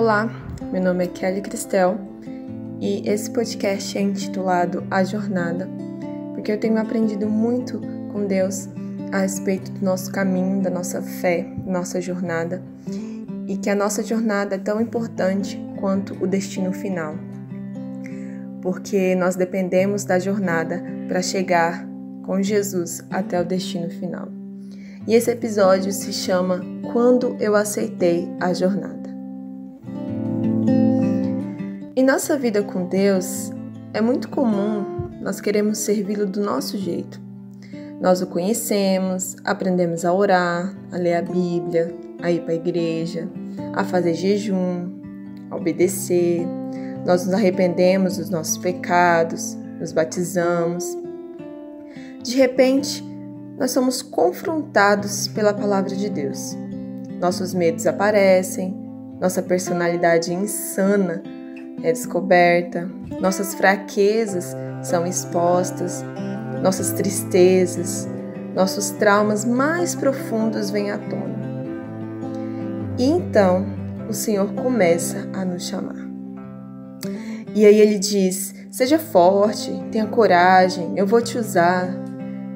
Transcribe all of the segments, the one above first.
Olá, meu nome é Kelly Cristel e esse podcast é intitulado A Jornada, porque eu tenho aprendido muito com Deus a respeito do nosso caminho, da nossa fé, nossa jornada e que a nossa jornada é tão importante quanto o destino final, porque nós dependemos da jornada para chegar com Jesus até o destino final. E esse episódio se chama Quando eu aceitei a jornada. Em nossa vida com Deus, é muito comum nós queremos servi-lo do nosso jeito. Nós o conhecemos, aprendemos a orar, a ler a Bíblia, a ir para a igreja, a fazer jejum, a obedecer. Nós nos arrependemos dos nossos pecados, nos batizamos. De repente, nós somos confrontados pela palavra de Deus. Nossos medos aparecem, nossa personalidade insana é descoberta, nossas fraquezas são expostas, nossas tristezas, nossos traumas mais profundos vêm à tona. E então o Senhor começa a nos chamar. E aí ele diz: Seja forte, tenha coragem, eu vou te usar.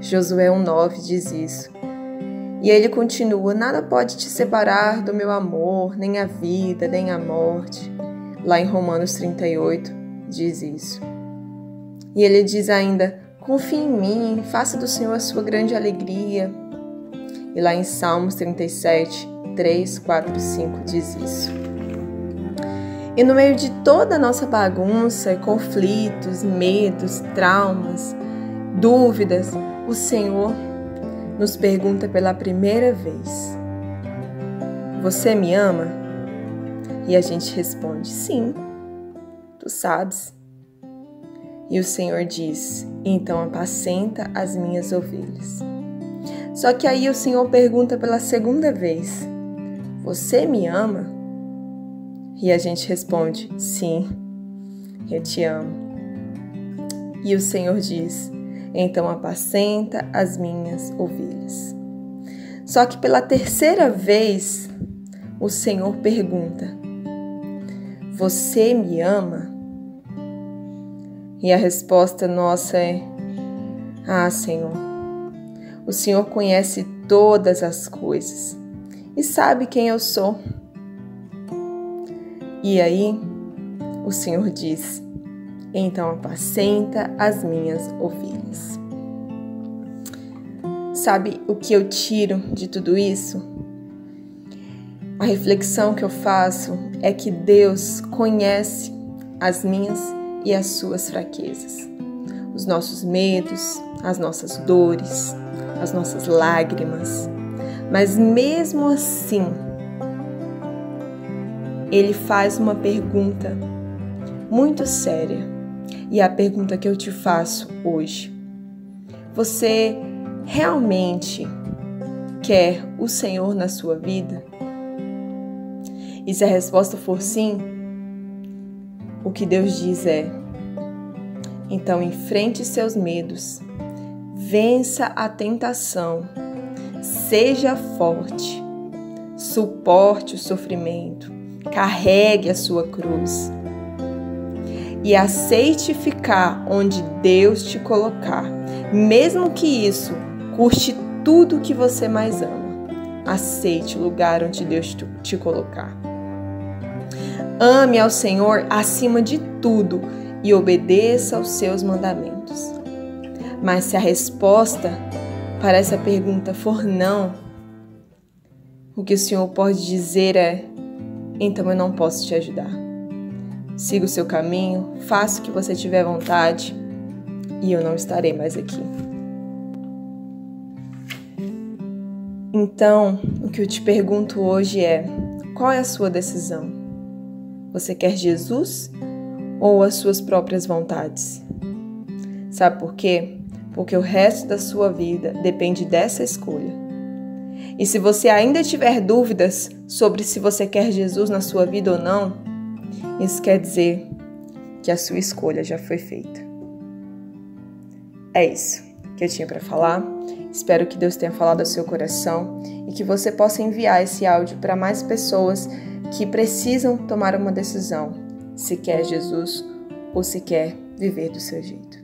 Josué 1,9 diz isso. E aí ele continua: Nada pode te separar do meu amor, nem a vida, nem a morte. Lá em Romanos 38 diz isso. E ele diz ainda: Confie em mim, faça do Senhor a sua grande alegria. E lá em Salmos 37, 3, 4 e 5 diz isso. E no meio de toda a nossa bagunça, conflitos, medos, traumas, dúvidas, o Senhor nos pergunta pela primeira vez: Você me ama? E a gente responde: Sim, tu sabes. E o Senhor diz: Então apacenta as minhas ovelhas. Só que aí o Senhor pergunta pela segunda vez: Você me ama? E a gente responde: Sim, eu te amo. E o Senhor diz: Então apacenta as minhas ovelhas. Só que pela terceira vez, o Senhor pergunta: você me ama? E a resposta nossa é: Ah, Senhor, o Senhor conhece todas as coisas e sabe quem eu sou. E aí, o Senhor diz: Então apacenta as minhas ovelhas. Sabe o que eu tiro de tudo isso? A reflexão que eu faço é que Deus conhece as minhas e as suas fraquezas, os nossos medos, as nossas dores, as nossas lágrimas. Mas mesmo assim, ele faz uma pergunta muito séria. E é a pergunta que eu te faço hoje: Você realmente quer o Senhor na sua vida? E se a resposta for sim, o que Deus diz é: então enfrente seus medos, vença a tentação, seja forte, suporte o sofrimento, carregue a sua cruz e aceite ficar onde Deus te colocar, mesmo que isso custe tudo que você mais ama. Aceite o lugar onde Deus te colocar. Ame ao Senhor acima de tudo e obedeça aos seus mandamentos. Mas se a resposta para essa pergunta for não, o que o Senhor pode dizer é: então eu não posso te ajudar. Siga o seu caminho, faça o que você tiver vontade e eu não estarei mais aqui. Então, o que eu te pergunto hoje é: qual é a sua decisão? Você quer Jesus ou as suas próprias vontades? Sabe por quê? Porque o resto da sua vida depende dessa escolha. E se você ainda tiver dúvidas sobre se você quer Jesus na sua vida ou não, isso quer dizer que a sua escolha já foi feita. É isso que eu tinha para falar. Espero que Deus tenha falado ao seu coração e que você possa enviar esse áudio para mais pessoas que precisam tomar uma decisão: se quer Jesus ou se quer viver do seu jeito.